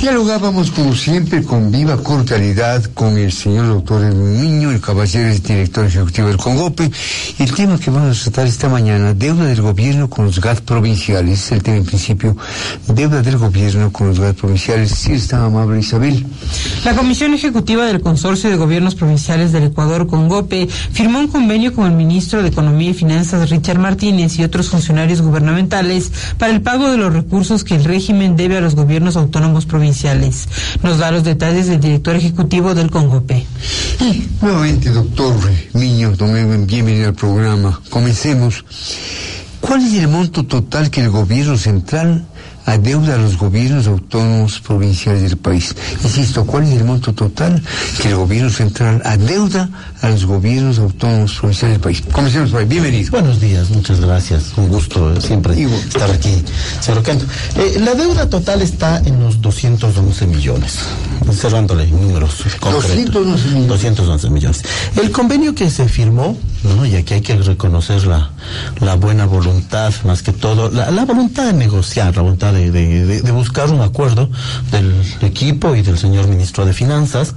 Dialogábamos como siempre con viva cordialidad con el señor doctor Niño, el caballero y director ejecutivo del Congope. El tema que vamos a tratar esta mañana, deuda del gobierno con los GAT provinciales, el tema en principio, deuda del gobierno con los GAT provinciales. Sí, está amable Isabel. La Comisión Ejecutiva del Consorcio de Gobiernos Provinciales del Ecuador, Congope, firmó un convenio con el ministro de Economía y Finanzas, Richard Martínez, y otros funcionarios gubernamentales para el pago de los recursos que el régimen debe a los gobiernos autónomos provinciales nos da los detalles del director ejecutivo del Congope. nuevamente, doctor Niño, bienvenido al programa. Comencemos. ¿Cuál es el monto total que el gobierno central adeuda a los gobiernos autónomos provinciales del país. Insisto, ¿cuál es el monto total que el gobierno central adeuda a los gobiernos autónomos provinciales del país? Comencemos por ahí. Bienvenido. Buenos días, muchas gracias. Un gusto siempre estar aquí, señor Ocanto. Eh, la deuda total está en los 211 millones, cerrándole números concretos. 211 millones. 211 millones. El convenio que se firmó, ¿no? y aquí hay que reconocer la, la buena voluntad, más que todo, la, la voluntad de negociar, la voluntad de de, buscar un acuerdo del equipo y del señor ministro de Finanzas,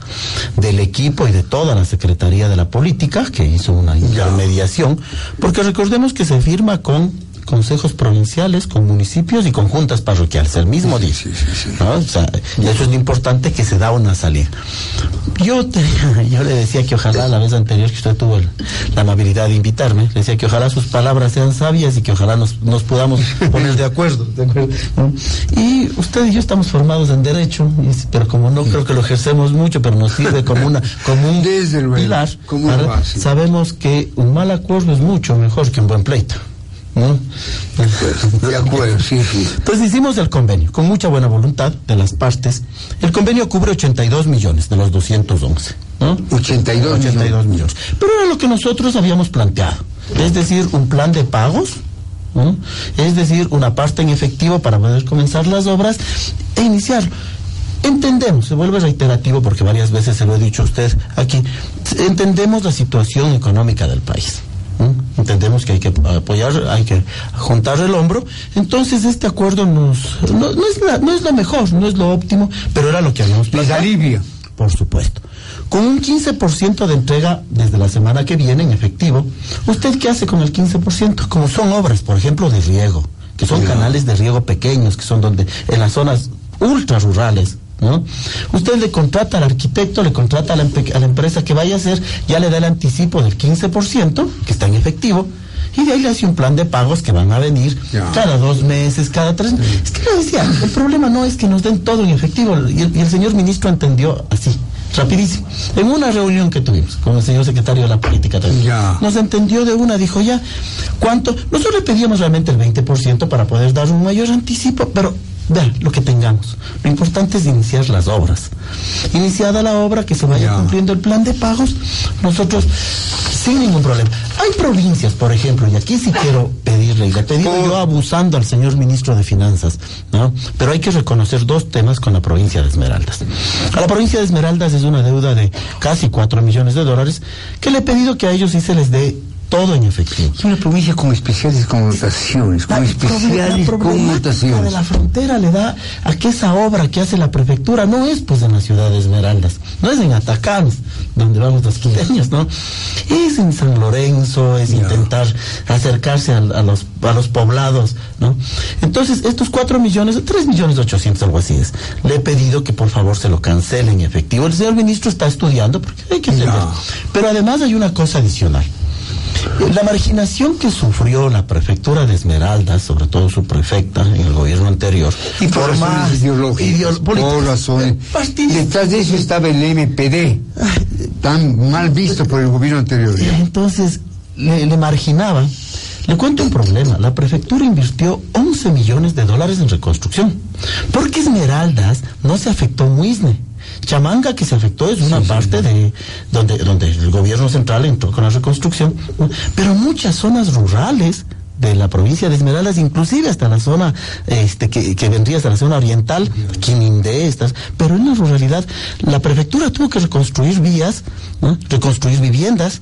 del equipo y de toda la Secretaría de la Política, que hizo una intermediación, porque recordemos que se firma con consejos provinciales, con municipios y con juntas parroquiales, el mismo día. y eso es lo importante que se da una salida. Yo, yo le decía que ojalá la vez anterior que usted tuvo la amabilidad de invitarme, le decía que ojalá sus palabras sean sabias y que ojalá nos, nos podamos poner de acuerdo. Y usted y yo estamos formados en derecho, pero como no creo que lo ejercemos mucho, pero nos sirve como una como un Desde pilar, sabemos que un mal acuerdo es mucho mejor que un buen pleito. ¿No? De acuerdo, sí, Entonces hicimos el convenio con mucha buena voluntad de las partes. El convenio cubre 82 millones de los 211. ¿no? 82, 82 millones. Pero era lo que nosotros habíamos planteado. Es decir, un plan de pagos. Es decir, una parte en efectivo para poder comenzar las obras e iniciar. Entendemos, se vuelve reiterativo porque varias veces se lo he dicho a usted aquí, entendemos la situación económica del país entendemos que hay que apoyar, hay que juntar el hombro. Entonces este acuerdo nos no, es, no es lo mejor, no es lo óptimo, pero era lo que habíamos planteado. alivia. Por supuesto. Con un 15% de entrega desde la semana que viene en efectivo, ¿usted qué hace con el 15%? Como son obras, por ejemplo, de riego, que son canales de riego pequeños, que son donde en las zonas ultra rurales, ¿no? Usted le contrata al arquitecto, le contrata a la, empresa que vaya a hacer, ya le da el anticipo del 15%, que está en efectivo, y de ahí le hace un plan de pagos que van a venir cada dos meses, cada tres meses. Es que le decía, el problema no es que nos den todo en efectivo, y el, señor ministro entendió así rapidísimo. En una reunión que tuvimos con el señor secretario de la política también, nos entendió de una, dijo ya, ¿cuánto? Nosotros le pedíamos realmente el 20% para poder dar un mayor anticipo, pero Vean lo que tengamos. Lo importante es iniciar las obras. Iniciada la obra, que se vaya cumpliendo el plan de pagos, nosotros sin ningún problema. Hay provincias, por ejemplo, y aquí sí quiero pedirle, y le he pedido yo abusando al señor ministro de Finanzas, ¿no? Pero hay que reconocer dos temas con la provincia de Esmeraldas. A la provincia de Esmeraldas es una deuda de casi cuatro millones de dólares que le he pedido que a ellos sí se les dé todo en efectivo. Es una provincia con especiales connotaciones, con especiales la connotaciones. de la frontera le da a que esa obra que hace la prefectura no es pues en la ciudad de Esmeraldas, no es en Atacán, donde vamos los quiteños, ¿no? Es en San Lorenzo, es intentar acercarse a, los, a los poblados, ¿no? Entonces, estos cuatro millones, tres millones ochocientos, algo así es, le he pedido que por favor se lo cancelen en efectivo. El señor ministro está estudiando, porque hay que entender. Pero además hay una cosa adicional. La marginación que sufrió la prefectura de Esmeraldas, sobre todo su prefecta en el gobierno anterior, y por, más ideológicas, por razones. Detrás de eso estaba el MPD, tan mal visto por el gobierno anterior. Entonces, le, le marginaba. Le cuento un problema. La prefectura invirtió 11 millones de dólares en reconstrucción. Porque Esmeraldas no se afectó Muisne Chamanga que se afectó es una parte de donde, donde el gobierno central entró con la reconstrucción, pero muchas zonas rurales de la provincia de Esmeraldas, inclusive hasta la zona este, que, que vendría hasta la zona oriental, Quimindé, estas, pero en la ruralidad la prefectura tuvo que reconstruir vías, ¿no? reconstruir viviendas,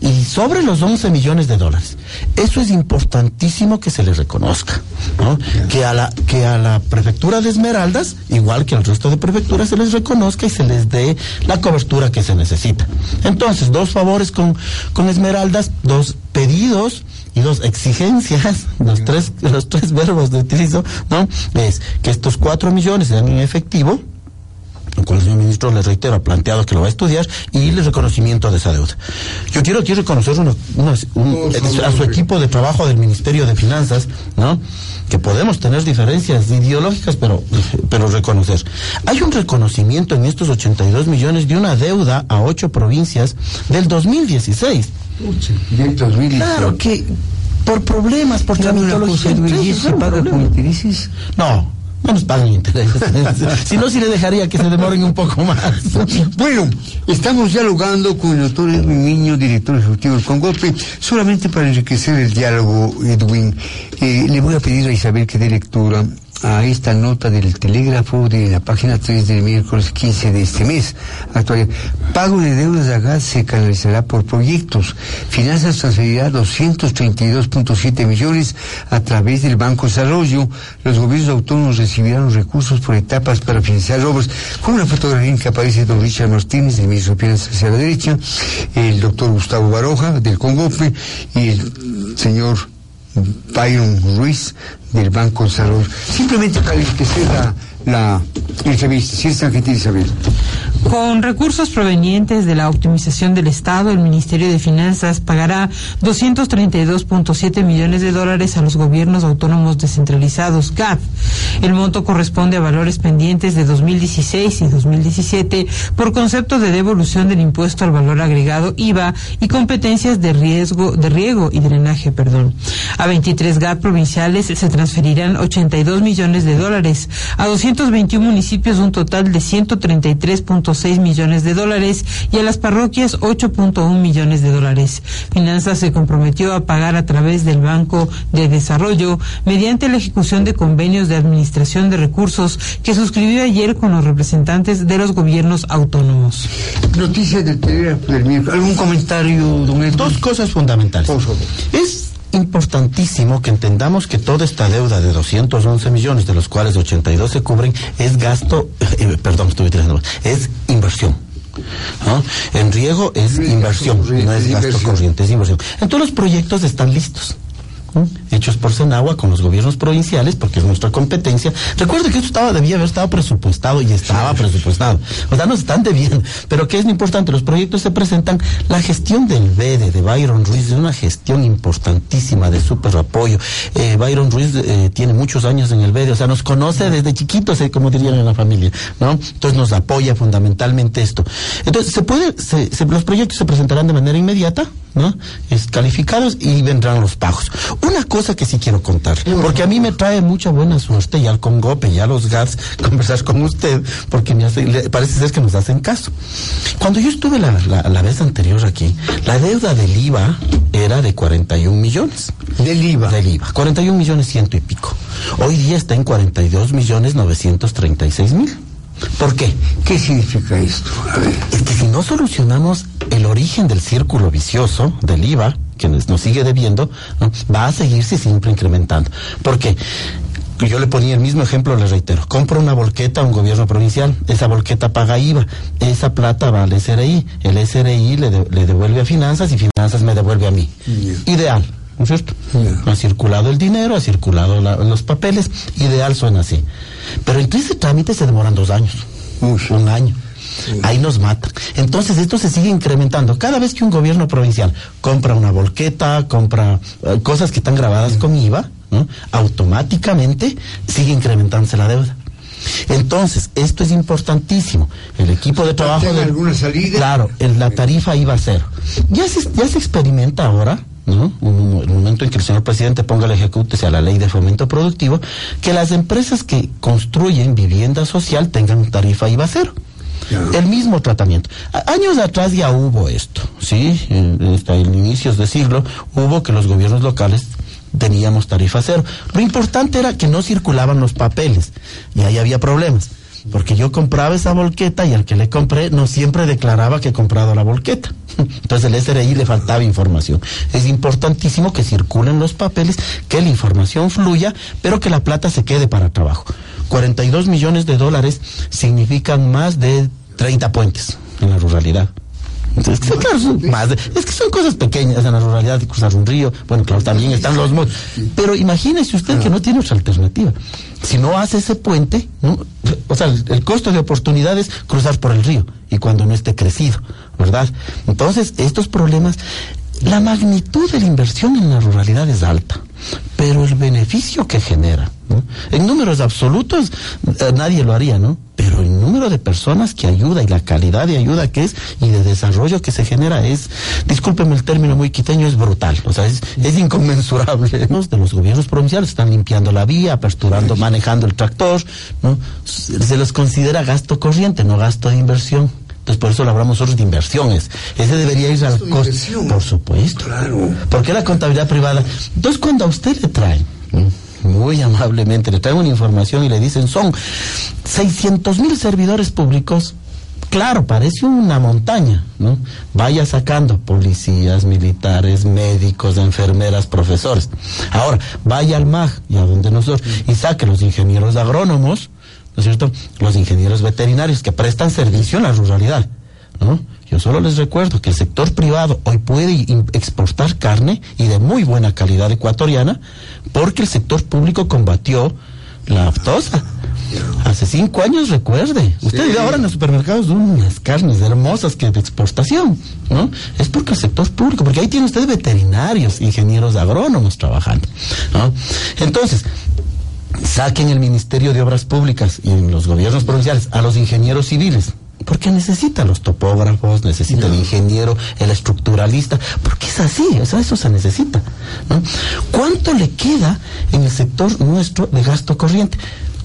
y sobre los 11 millones de dólares. Eso es importantísimo que se les reconozca, ¿no? Que a la que a la prefectura de Esmeraldas, igual que al resto de prefecturas, se les reconozca y se les dé la cobertura que se necesita. Entonces, dos favores con, con Esmeraldas, dos pedidos y dos exigencias, los tres, los tres verbos de utilizo, ¿no? Es que estos cuatro millones sean en efectivo, cual el señor ministro, le reitero, ha planteado que lo va a estudiar, y el reconocimiento de esa deuda. Yo quiero aquí reconocer una- una- un- a su equipo de trabajo del Ministerio de Finanzas, ¿no? Que podemos tener diferencias ideológicas, pero, pero reconocer. Hay un reconocimiento en estos 82 millones de una deuda a ocho provincias del 2016. Del 2018. Claro que por problemas, por tramitología, cosa, entre ¿y esos se paga con intereses? No, no nos pagan intereses. si no, sí le dejaría que se demoren un poco más. Bueno, estamos dialogando con el doctor Edwin Niño, director ejecutivo del Congope, solamente para enriquecer el diálogo, Edwin. eh, le voy a pedir a Isabel que dé lectura a esta nota del telégrafo de la página 3 del miércoles 15 de este mes. Actual, pago de deudas a gas se canalizará por proyectos. Finanzas transferirá 232.7 millones a través del Banco Desarrollo. Los gobiernos autónomos recibirán recursos por etapas para financiar obras. Con una fotografía en que aparece don Richard Martínez, del ministro de Finanzas hacia la derecha, el doctor Gustavo Baroja, del Congope, y el señor Byron Ruiz, del Banco Desarrollo. Simplemente para enriquecer la, la entrevista. Si es gentil, Isabel. Con recursos provenientes de la optimización del Estado, el Ministerio de Finanzas pagará 232.7 millones de dólares a los gobiernos autónomos descentralizados, GAD. El monto corresponde a valores pendientes de 2016 y 2017 por concepto de devolución del impuesto al valor agregado IVA y competencias de riesgo de riego y drenaje, perdón. A 23 GAD provinciales se transferirán 82 millones de dólares, a 221 municipios un total de 133.6 millones de dólares y a las parroquias 8.1 millones de dólares. Finanzas se comprometió a pagar a través del Banco de Desarrollo mediante la ejecución de convenios de administración de recursos que suscribió ayer con los representantes de los gobiernos autónomos. Noticias del telégrafo del miércoles. ¿Algún comentario, don Edwin? Dos cosas fundamentales. Por favor. Es importantísimo que entendamos que toda esta deuda de 211 millones, de los cuales 82 se cubren, es gasto, eh, perdón, estuve tirando, es inversión. ¿no? En riego es inversión, no es gasto corriente, es inversión. Entonces los proyectos están listos. ¿no? Hechos por Senagua con los gobiernos provinciales porque es nuestra competencia. Recuerde que esto estaba, debía haber estado presupuestado y estaba presupuestado. O sea, nos están debiendo. Pero ¿qué es lo importante? Los proyectos se presentan. La gestión del BEDE de Byron Ruiz es una gestión importantísima de súper apoyo. Eh, Byron Ruiz eh, tiene muchos años en el BEDE, o sea, nos conoce desde chiquitos, eh, como dirían en la familia, ¿no? Entonces nos apoya fundamentalmente esto. Entonces, se puede, se- se- los proyectos se presentarán de manera inmediata, ¿no? Es calificados y vendrán los pagos. Una cosa que sí quiero contar, porque a mí me trae mucha buena suerte y al Congope y a los GATS conversar con usted, porque me hace- parece ser que nos hacen caso. Cuando yo estuve la, la- la vez anterior aquí, la deuda del IVA era de 41 millones. Del IVA. Del IVA. 41 millones ciento y pico. Hoy día está en 42 millones 936 mil. ¿Por qué? ¿Qué significa esto? A ver. Es que si no solucionamos el origen del círculo vicioso del IVA, que nos, sigue debiendo, ¿no? va a seguirse siempre incrementando. ¿Por qué? Yo le ponía el mismo ejemplo, le reitero. Compra una volqueta a un gobierno provincial, esa volqueta paga IVA, esa plata va al SRI, el SRI le, de- le devuelve a finanzas y finanzas me devuelve a mí. Ideal, ¿no es cierto? Ya. Ha circulado el dinero, ha circulado la- los papeles, ideal suena así. Pero entre ese trámite se demoran dos años, un año. Ahí nos mata. Entonces esto se sigue incrementando. Cada vez que un gobierno provincial compra una volqueta, compra eh, cosas que están grabadas con IVA, ¿no? automáticamente sigue incrementándose la deuda. Entonces, esto es importantísimo. El equipo de trabajo... ¿Tiene alguna salida? Claro, el- la tarifa iba a cero. Ya se, ya se experimenta ahora, ¿no? Un- el momento en que el señor presidente ponga el ejecute a la ley de fomento productivo, que las empresas que construyen vivienda social tengan tarifa IVA cero. El mismo tratamiento. Años atrás ya hubo esto, ¿sí? En- Hasta el inicios de siglo hubo que los gobiernos locales teníamos tarifa cero. Lo importante era que no circulaban los papeles y ahí había problemas. Porque yo compraba esa volqueta y al que le compré no siempre declaraba que he comprado la volqueta. Entonces el SRI le faltaba información. Es importantísimo que circulen los papeles, que la información fluya, pero que la plata se quede para trabajo. 42 millones de dólares significan más de 30 puentes en la ruralidad. Entonces, claro, son más es que son cosas pequeñas en la ruralidad de cruzar un río. Bueno, claro, también están los modos. Pero imagínese usted que no tiene otra alternativa. Si no hace ese puente, o sea, el, el, costo de oportunidad es cruzar por el río y cuando no esté crecido, ¿verdad? Entonces, estos problemas, la magnitud de la inversión en la ruralidad es alta, pero el beneficio que genera, ¿no? en números absolutos, eh, nadie lo haría, ¿no? Pero el número de personas que ayuda y la calidad de ayuda que es y de desarrollo que se genera es, discúlpeme el término muy quiteño, es brutal, o sea, es, es inconmensurable. Los de los gobiernos provinciales están limpiando la vía, aperturando, manejando el tractor, ¿no? Se los considera gasto corriente, no gasto de inversión. Entonces, por eso lo hablamos nosotros de inversiones. Ese debería ir al costo. Por supuesto. Claro. ¿Por qué la contabilidad privada? Entonces, cuando a usted le traen, muy amablemente, le traen una información y le dicen, son 600 mil servidores públicos, claro, parece una montaña, ¿no? Vaya sacando policías, militares, médicos, enfermeras, profesores. Ahora, vaya al MAG y a donde nosotros, y saque los ingenieros agrónomos, ¿no es cierto? Los ingenieros veterinarios que prestan servicio en la ruralidad, ¿no? Yo solo les recuerdo que el sector privado hoy puede exportar carne y de muy buena calidad ecuatoriana porque el sector público combatió la aftosa. Hace cinco años, recuerde. Usted sí. ahora en los supermercados unas carnes hermosas que de exportación, ¿no? Es porque el sector público, porque ahí tiene usted veterinarios, ingenieros agrónomos trabajando, ¿no? Entonces, saquen el Ministerio de Obras Públicas y en los gobiernos provinciales a los ingenieros civiles. Porque necesita los topógrafos, necesita no. el ingeniero, el estructuralista, porque es así, o sea, eso se necesita. ¿no? ¿Cuánto le queda en el sector nuestro de gasto corriente?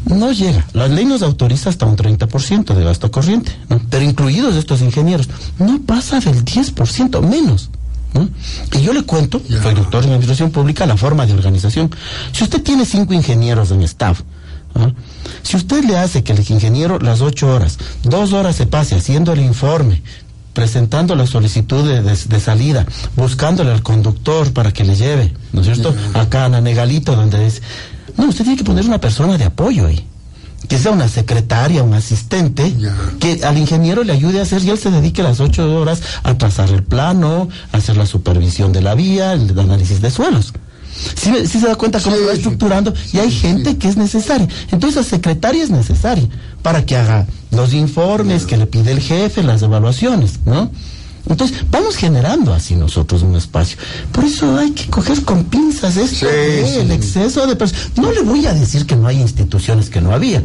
No llega. La ley nos autoriza hasta un 30% de gasto corriente, ¿no? pero incluidos estos ingenieros, no pasa del 10%, menos. ¿no? Y yo le cuento, soy doctor en administración pública, la forma de organización. Si usted tiene cinco ingenieros en staff, ¿no? Si usted le hace que el ingeniero las ocho horas, dos horas se pase haciendo el informe, presentando la solicitud de, de, de, salida, buscándole al conductor para que le lleve, ¿no es cierto? Acá en Anegalito, donde es... No, usted tiene que poner una persona de apoyo ahí que sea una secretaria, un asistente, yeah. que al ingeniero le ayude a hacer y él se dedique las ocho horas a trazar el plano, a hacer la supervisión de la vía, el análisis de suelos. Si ¿Sí, ¿Sí se da cuenta cómo sí, va estructurando sí, y hay gente que es necesaria. Entonces la secretaria es necesaria para que haga los informes que le pide el jefe, las evaluaciones, ¿no? Entonces, vamos generando así nosotros un espacio. Por eso hay que coger con pinzas esto, sí, ¿eh? el exceso de personas. No le voy a decir que no hay instituciones que no había.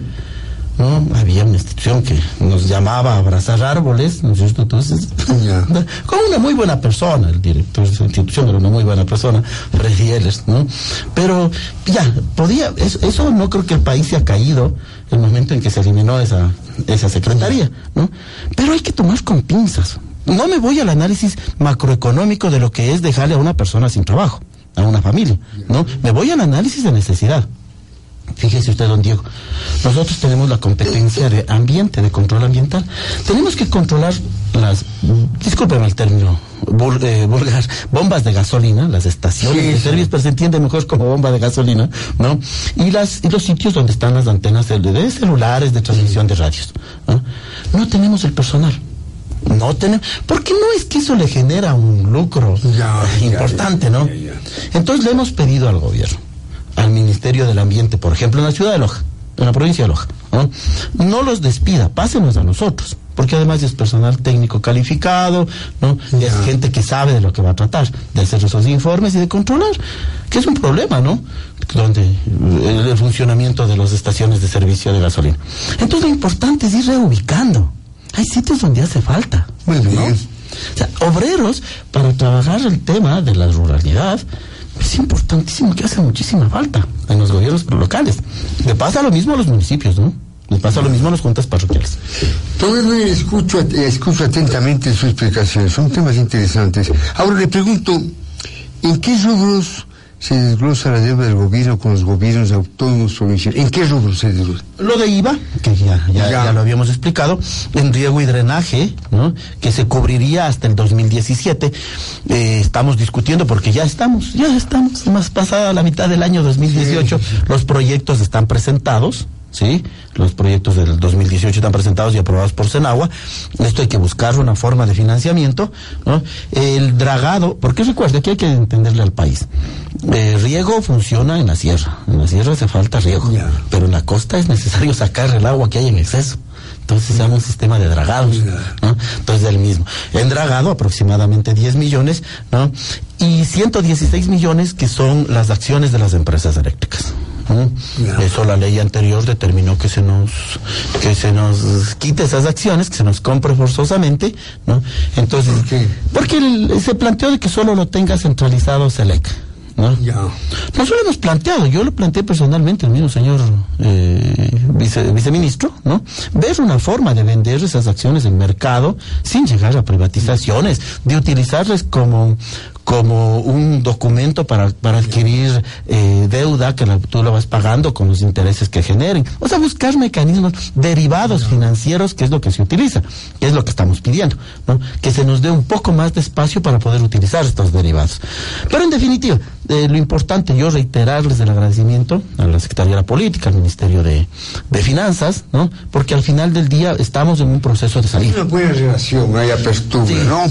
¿No? Había una institución que nos llamaba a abrazar árboles, ¿no es cierto? Entonces, yeah. con una muy buena persona, el director de esa institución era una muy buena persona, Freddy Ehlers, ¿no? Pero ya, podía, eso, eso no creo que el país se ha caído el momento en que se eliminó esa, esa secretaría, ¿no? Pero hay que tomar con pinzas, no me voy al análisis macroeconómico de lo que es dejarle a una persona sin trabajo, a una familia, ¿no? Me voy al análisis de necesidad. Fíjese usted, don Diego, nosotros tenemos la competencia de ambiente, de control ambiental. Tenemos que controlar las, discúlpeme el término eh, vulgar, bombas de gasolina, las estaciones sí, de servicio, pero se entiende mejor como bomba de gasolina, ¿no? Y, las, y los sitios donde están las antenas de, de celulares, de transmisión de radios. ¿no? no tenemos el personal no tenemos, porque no es que eso le genera un lucro ya, importante, ya, ya, ¿no? Entonces le hemos pedido al gobierno, al Ministerio del Ambiente, por ejemplo, en la ciudad de Loja, en la provincia de Loja, ¿no? no los despida, pásenos a nosotros, porque además es personal técnico calificado, ¿no? Es gente que sabe de lo que va a tratar, de hacer esos informes y de controlar, que es un problema, ¿no? Donde el, el funcionamiento de las estaciones de servicio de gasolina. Entonces lo importante es ir reubicando hay sitios donde hace falta. Muy bien. ¿no? O sea, obreros para trabajar el tema de la ruralidad es importantísimo que hace muchísima falta en los gobiernos locales. Le pasa lo mismo a los municipios, ¿no? Le pasa lo mismo a las juntas parroquiales. Todo escucho, escucho atentamente su explicación, son temas interesantes. Ahora le pregunto, ¿en qué rubros se desglosa la deuda del gobierno con los gobiernos autónomos provinciales. ¿En qué rubro se desglosa? Lo de IVA, que ya, ya, ya. lo habíamos explicado, en riego y drenaje, ¿no? que se cubriría hasta el 2017. Eh, estamos discutiendo porque ya estamos, ya estamos, más pasada la mitad del año 2018, los proyectos están presentados. ¿sí? Los proyectos del 2018 están presentados y aprobados por Senagua. Esto hay que buscar una forma de financiamiento, ¿no? El dragado, porque recuerde que hay que entenderle al país. El riego funciona en la sierra. En la sierra hace falta riego, pero en la costa es necesario sacar el agua que hay en exceso. Entonces se llama un sistema de dragados, ¿no? Entonces el mismo. En dragado aproximadamente 10 millones, ¿no? Y 116 millones que son las acciones de las empresas eléctricas. Eso la ley anterior determinó que se nos que se nos quite esas acciones, que se nos compre forzosamente, ¿no? Entonces, porque se planteó de que solo lo tenga centralizado SELEC. ¿No? Ya. Nosotros lo hemos planteado, yo lo planteé personalmente, el mismo señor eh, viceministro, ¿no? Ver una forma de vender esas acciones en mercado sin llegar a privatizaciones, de utilizarles como, como un documento para, para adquirir eh, deuda que tú lo vas pagando con los intereses que generen. O sea, buscar mecanismos derivados financieros, que es lo que se utiliza, que es lo que estamos pidiendo, ¿no? Que se nos dé un poco más de espacio para poder utilizar estos derivados. Pero en definitiva, eh, lo importante, yo reiterarles el agradecimiento a la Secretaría de la Política, al Ministerio de, de Finanzas, ¿no? Porque al final del día estamos en un proceso de salida. Una buena relación, hay apertura, ¿no?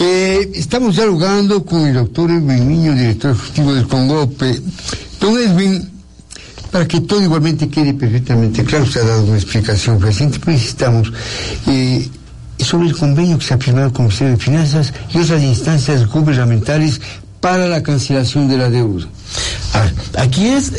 Eh, estamos dialogando con el doctor Edwin Niño, director ejecutivo del Congope. Don Edwin, para que todo igualmente quede perfectamente claro, usted ha dado una explicación reciente, pero necesitamos eh, sobre el convenio que se ha firmado con el Ministerio de Finanzas y otras instancias gubernamentales para la cancelación de la deuda. Aquí es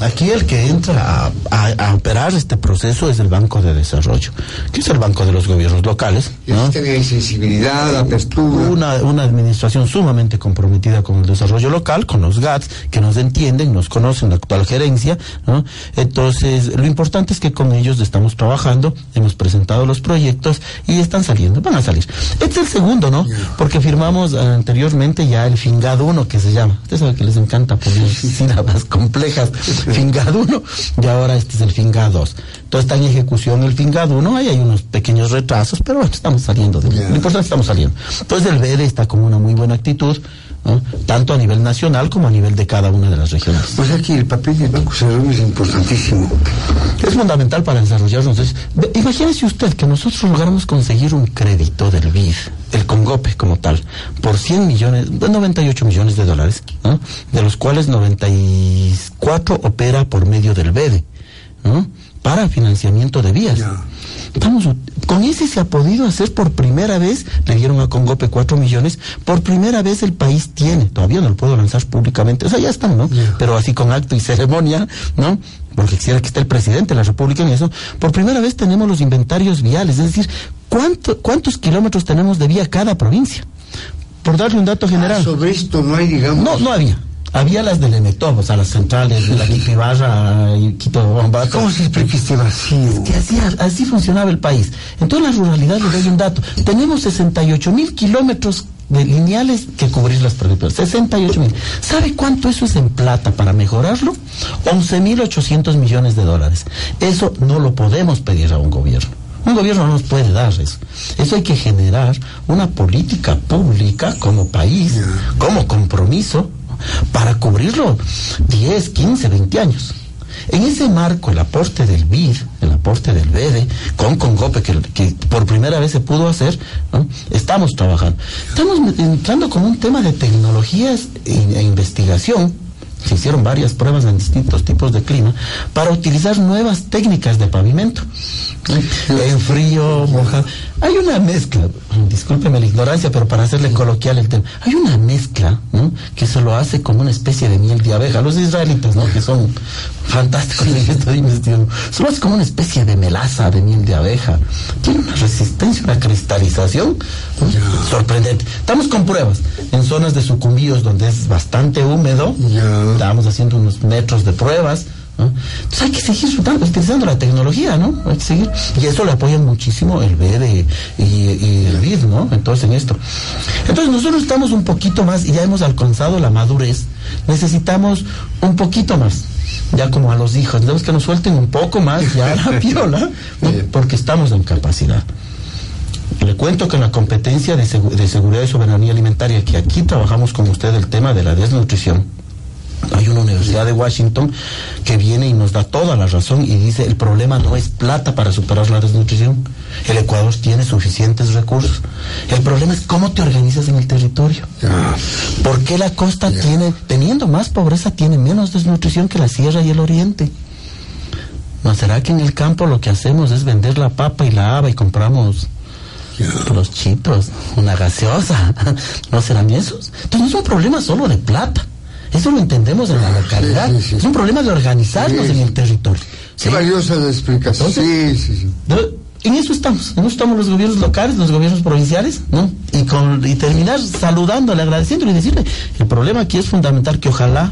aquí el que entra a, operar este proceso es el Banco de Desarrollo, que es el banco de los gobiernos locales. ¿no? sensibilidad, apertura. Una, una administración sumamente comprometida con el desarrollo local, con los GATS, que nos entienden, nos conocen la actual gerencia. ¿no? Entonces, lo importante es que con ellos estamos trabajando, hemos presentado los proyectos y están saliendo, van a salir. Este es el segundo, ¿no? Porque firmamos anteriormente ya el FINGAD 1, que se llama. Usted sabe que les encanta sílabas complejas, FINGAD 1, y ahora este es el FINGAD 2. Entonces está en ejecución el FINGAD 1, ahí hay unos pequeños retrasos, pero bueno, estamos saliendo, de, lo importante es que estamos saliendo. Entonces el BEDE está con una muy buena actitud, tanto a nivel nacional como a nivel de cada una de las regiones. Pues aquí el papel del Banco Central es importantísimo. Es fundamental para desarrollarnos. imagínese usted que nosotros logramos conseguir un crédito del BID, el Congope como tal, por 100 millones, 98 millones de dólares, de los cuales 94 opera por medio del BEDE, para financiamiento de vías. Con ese se ha podido hacer por primera vez, le dieron a Congope 4 millones, por primera vez el país tiene, todavía no lo puedo lanzar públicamente, o sea, ya están, ¿no? Pero así con acto y ceremonia, ¿no? Porque quisiera que esté el presidente de la República en eso, por primera vez tenemos los inventarios viales, es decir, ¿cuánto, ¿cuántos kilómetros tenemos de vía cada provincia? Por darle un dato general. Ah, sobre esto no hay, digamos. No, no había. Había las del Emetov, o sea, las centrales de la Quito Ibarra y Quito Bombato. ¿Cómo se explica este vacío? que así, así funcionaba el país. En todas las ruralidades les doy un dato. Tenemos 68 mil kilómetros de lineales que cubrir las territorios. 68 mil. ¿Sabe cuánto eso es en plata para mejorarlo? 11 mil 800 millones de dólares. Eso no lo podemos pedir a un gobierno. Un gobierno no nos puede dar eso. Eso hay que generar una política pública como país, como compromiso para cubrirlo 10, 15, 20 años. En ese marco, el aporte del BID, el aporte del BEDE, con Congope, que, que por primera vez se pudo hacer, estamos trabajando. Estamos entrando con un tema de tecnologías e, investigación. Se hicieron varias pruebas en distintos tipos de clima para utilizar nuevas técnicas de pavimento. En frío, mojado. Hay una mezcla, discúlpeme la ignorancia, pero para hacerle coloquial el tema, hay una mezcla que se lo hace como una especie de miel de abeja. Los israelitas, ¿no? que son fantásticos en se lo hace como una especie de melaza de miel de abeja. Tiene una resistencia, una cristalización sorprendente. Estamos con pruebas en zonas de sucumbíos donde es bastante húmedo. Estamos haciendo unos metros de pruebas Entonces hay que seguir utilizando la tecnología, ¿no? Hay que seguir. Y eso le apoyan muchísimo el BED y, el BID, ¿no? Entonces en esto. Entonces nosotros estamos un poquito más y ya hemos alcanzado la madurez. Necesitamos un poquito más. Ya como a los hijos, necesitamos que nos suelten un poco más ya la piola, porque estamos en capacidad. Le cuento que en la competencia de, de seguridad y soberanía alimentaria, que aquí trabajamos con usted el tema de la desnutrición, hay una universidad de Washington que viene y nos da toda la razón y dice el problema no es plata para superar la desnutrición. El Ecuador tiene suficientes recursos. El problema es cómo te organizas en el territorio. ¿Por qué la costa tiene, teniendo más pobreza, tiene menos desnutrición que la sierra y el oriente? ¿No será que en el campo lo que hacemos es vender la papa y la haba y compramos los chitos, una gaseosa? ¿No serán esos? Entonces no es un problema solo de plata. Eso lo entendemos en la localidad. Es un problema de organizarnos en el territorio. Qué valiosa la explicación. sí, sí, sí. En eso estamos, en eso estamos los gobiernos locales, los gobiernos provinciales, ¿no? Y, con, y terminar saludándole, agradeciéndole y decirle, el problema aquí es fundamental que ojalá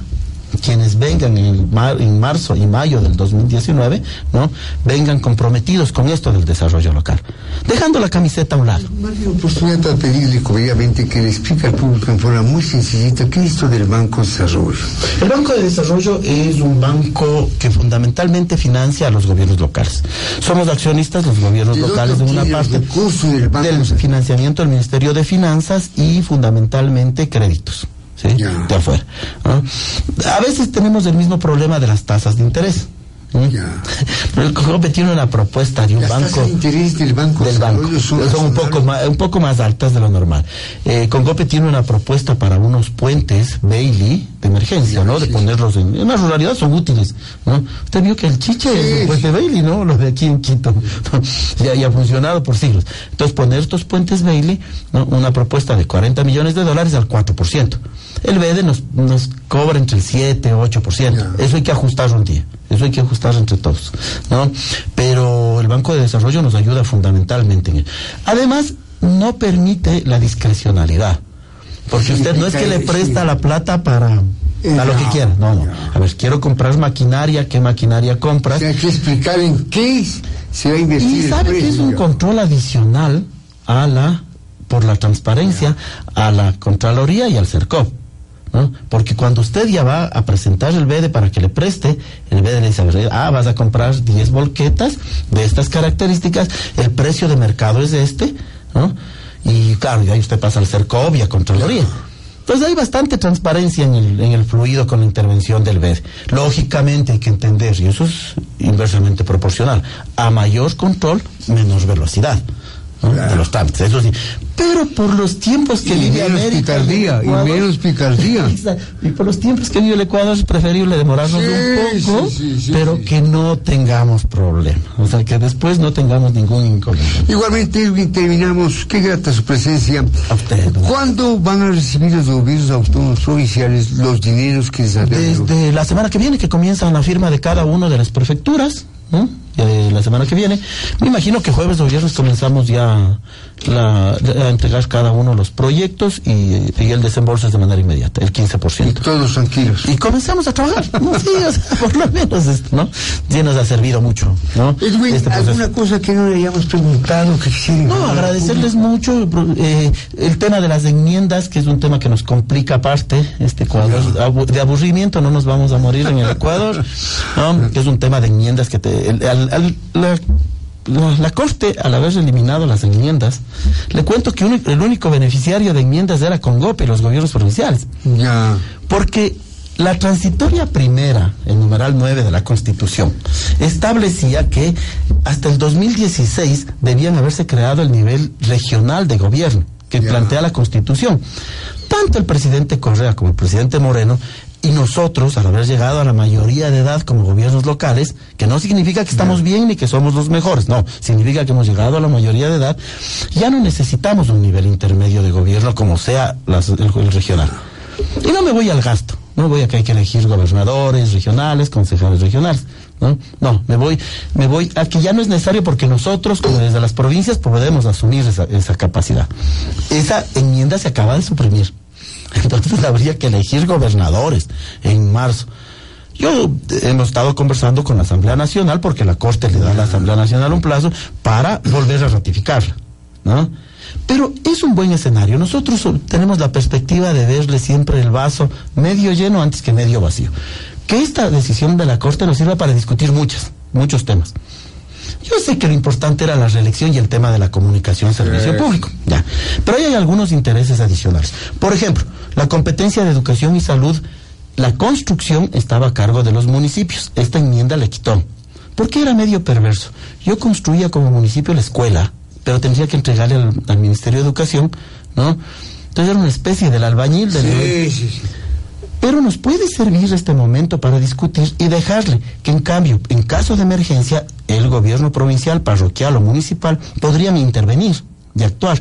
quienes vengan en, en, marzo y mayo del 2019, ¿no? Vengan comprometidos con esto del desarrollo local. Dejando la camiseta a un lado. Mario, oportunidad a pedirle obviamente que le explique al público en forma muy sencillita qué es esto del Banco de Desarrollo. El Banco de Desarrollo es un banco que fundamentalmente financia a los gobiernos locales. Somos accionistas los gobiernos locales de una parte del, banco del financiamiento del Ministerio de Finanzas y fundamentalmente créditos. De afuera. A veces tenemos el mismo problema de las tasas de interés. Pero el COGOPE tiene una propuesta de un banco. De interés del banco. Del banco. Son, un poco, más, un poco más altas de lo normal. Eh, COGOPE tiene una propuesta para unos puentes Bailey de emergencia, ¿no? De ponerlos en, en la ruralidad son útiles, ¿no? Usted vio que el chiche es el puente Bailey, ¿no? Los de aquí en Quito. ya, ha funcionado por siglos. Entonces, poner estos puentes Bailey, ¿no? Una propuesta de 40 millones de dólares al 4% el BEDE nos, nos cobra entre el 7 o 8%. Eso hay que ajustarlo un día. Eso hay que ajustar entre todos. ¿no? Pero el Banco de Desarrollo nos ayuda fundamentalmente en Además, no permite la discrecionalidad. Porque usted no es que le presta la plata para a lo que quiera. No, no. A ver, quiero comprar maquinaria, ¿qué maquinaria compras? hay que explicar en qué se va a invertir. Y sabe que es un control adicional a la, por la transparencia, a la Contraloría y al CERCOP. Porque cuando usted ya va a presentar el BEDE para que le preste, el BEDE le dice, ah, vas a comprar 10 volquetas de estas características, el precio de mercado es este. Y claro, y ahí usted pasa al CERCOB y a Contraloría. Entonces hay bastante transparencia en el, en el fluido con la intervención del BED. Lógicamente hay que entender, y eso es inversamente proporcional, a mayor control, menos velocidad de los trámites, eso sí. Pero por los tiempos que y vive menos Picardía, y menos picardía. y por los tiempos que vive el Ecuador es preferible demorarnos un poco, pero que no tengamos problemas. O sea, que después no tengamos ningún inconveniente. Igualmente, terminamos. Qué grata su presencia. A usted. ¿Cuándo van a recibir los gobiernos autónomos provinciales los dineros que se Desde la semana que viene, que comienzan la firma de cada uno de las prefecturas. ¿no? La semana que viene. Me imagino que jueves o viernes comenzamos ya la, a entregar cada uno los proyectos y, el desembolso es de manera inmediata, el 15%. Y todos tranquilos. Y comenzamos a trabajar. sí, por lo menos, ¿no? Sí nos ha servido mucho, ¿no? Edwin, este ¿alguna cosa que no le hayamos preguntado? Que no, agradecerles mucho eh, el tema de las enmiendas, que es un tema que nos complica aparte, este Ecuador, de aburrimiento no nos vamos a morir en el Ecuador, ¿no? Que es un tema de enmiendas que te, la, Corte, al haber eliminado las enmiendas, le cuento que el único beneficiario de enmiendas era Congope y los gobiernos provinciales. Ya. Porque la transitoria primera, el numeral 9 de la Constitución, establecía que hasta el 2016 debían haberse creado el nivel regional de gobierno que plantea la Constitución. Tanto el presidente Correa como el presidente Moreno y nosotros, al haber llegado a la mayoría de edad como gobiernos locales, que no significa que estamos bien ni que somos los mejores, no, significa que hemos llegado a la mayoría de edad, ya no necesitamos un nivel intermedio de gobierno como sea el, regional. Y no me voy al gasto, no voy a que hay que elegir gobernadores regionales, concejales regionales. ¿no? No, me voy, me voy a que ya no es necesario porque nosotros, como desde las provincias, podemos asumir esa, esa capacidad. Esa enmienda se acaba de suprimir. Entonces habría que elegir gobernadores en marzo. Yo eh, hemos estado conversando con la Asamblea Nacional porque la Corte le da a la Asamblea Nacional un plazo para volver a ratificarla, ¿no? Pero es un buen escenario. Nosotros tenemos la perspectiva de verle siempre el vaso medio lleno antes que medio vacío. Que esta decisión de la Corte nos sirva para discutir muchas, muchos temas. Yo sé que lo importante era la reelección y el tema de la comunicación servicio público, ya. Pero hay algunos intereses adicionales. Por ejemplo, la competencia de educación y salud, la construcción estaba a cargo de los municipios. Esta enmienda le quitó. ¿Por qué era medio perverso? Yo construía como municipio la escuela, pero tendría que entregarle al, Ministerio de Educación, ¿no? Entonces era una especie del albañil del... Sí, sí, sí. Pero nos puede servir este momento para discutir y dejarle que en cambio, en caso de emergencia, el gobierno provincial, parroquial o municipal podrían intervenir y actuar.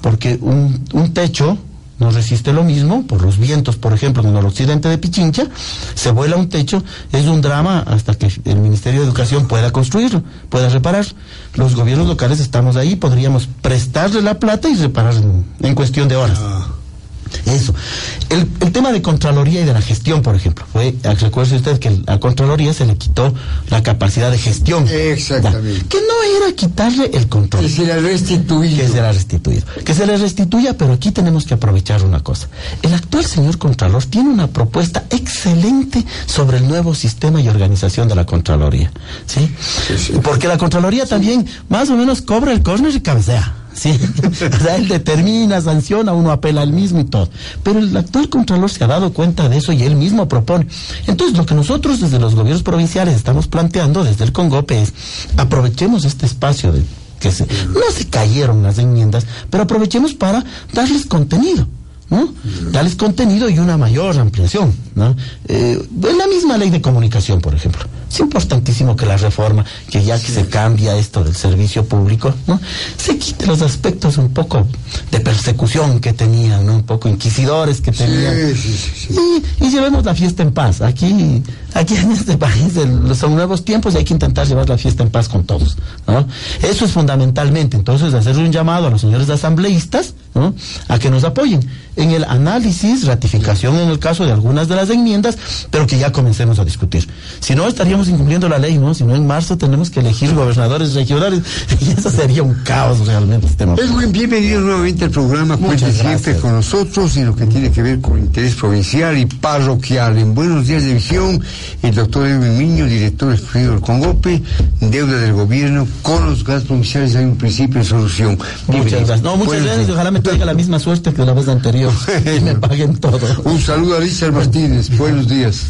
Porque un, un techo no resiste lo mismo, por los vientos, por ejemplo, en el occidente de Pichincha, se vuela un techo, es un drama hasta que el Ministerio de Educación pueda construirlo, pueda reparar. Los gobiernos locales estamos ahí, podríamos prestarle la plata y reparar en, cuestión de horas. Ah. Eso. El, tema de Contraloría y de la gestión, por ejemplo. Fue, recuerde usted que a Contraloría se le quitó la capacidad de gestión. Exactamente. No era quitarle el control. Que se le restituido. Que se le restituido. Que se le restituya, pero aquí tenemos que aprovechar una cosa. El actual señor Contralor tiene una propuesta excelente sobre el nuevo sistema y organización de la Contraloría. ¿Sí? Porque la Contraloría también más o menos cobra el córner y cabecea. Sí, él determina, sanciona, uno apela al mismo y todo. Pero el actual Contralor se ha dado cuenta de eso y él mismo propone. Entonces, lo que nosotros desde los gobiernos provinciales estamos planteando desde el Congope es aprovechemos este espacio de que se, no se cayeron las enmiendas, pero aprovechemos para darles contenido. ¿no? Darles contenido y una mayor ampliación, ¿no? Eh, la misma ley de comunicación, por ejemplo. Es importantísimo que la reforma, que ya que se cambia esto del servicio público, ¿no? Se quite los aspectos un poco de persecución que tenían, ¿no? Un poco inquisidores que tenían. y, y, llevemos la fiesta en paz. Aquí, aquí en este país son nuevos tiempos y hay que intentar llevar la fiesta en paz con todos, ¿no? Eso es fundamentalmente. Entonces, hacer un llamado a los señores asambleístas, ¿no? A que nos apoyen en el análisis, ratificación en el caso de algunas de las enmiendas, pero que ya comencemos a discutir. Si no, estaríamos incumpliendo la ley, ¿no? Si no, en marzo tenemos que elegir gobernadores regionales y eso sería un caos realmente. Es muy bienvenido nuevamente al programa, cuente siempre con nosotros y lo que tiene que ver con interés provincial y parroquial. En Buenos Días de Visión, el doctor Edwin Miño, director exclusivo del Congope, deuda del gobierno, con los gastos provinciales hay un principio de solución. Muchas gracias. No, muchas gracias. Ojalá me traiga la misma suerte que la vez anterior. me paguen todo. Un saludo a Richard Martínez. Buenos días.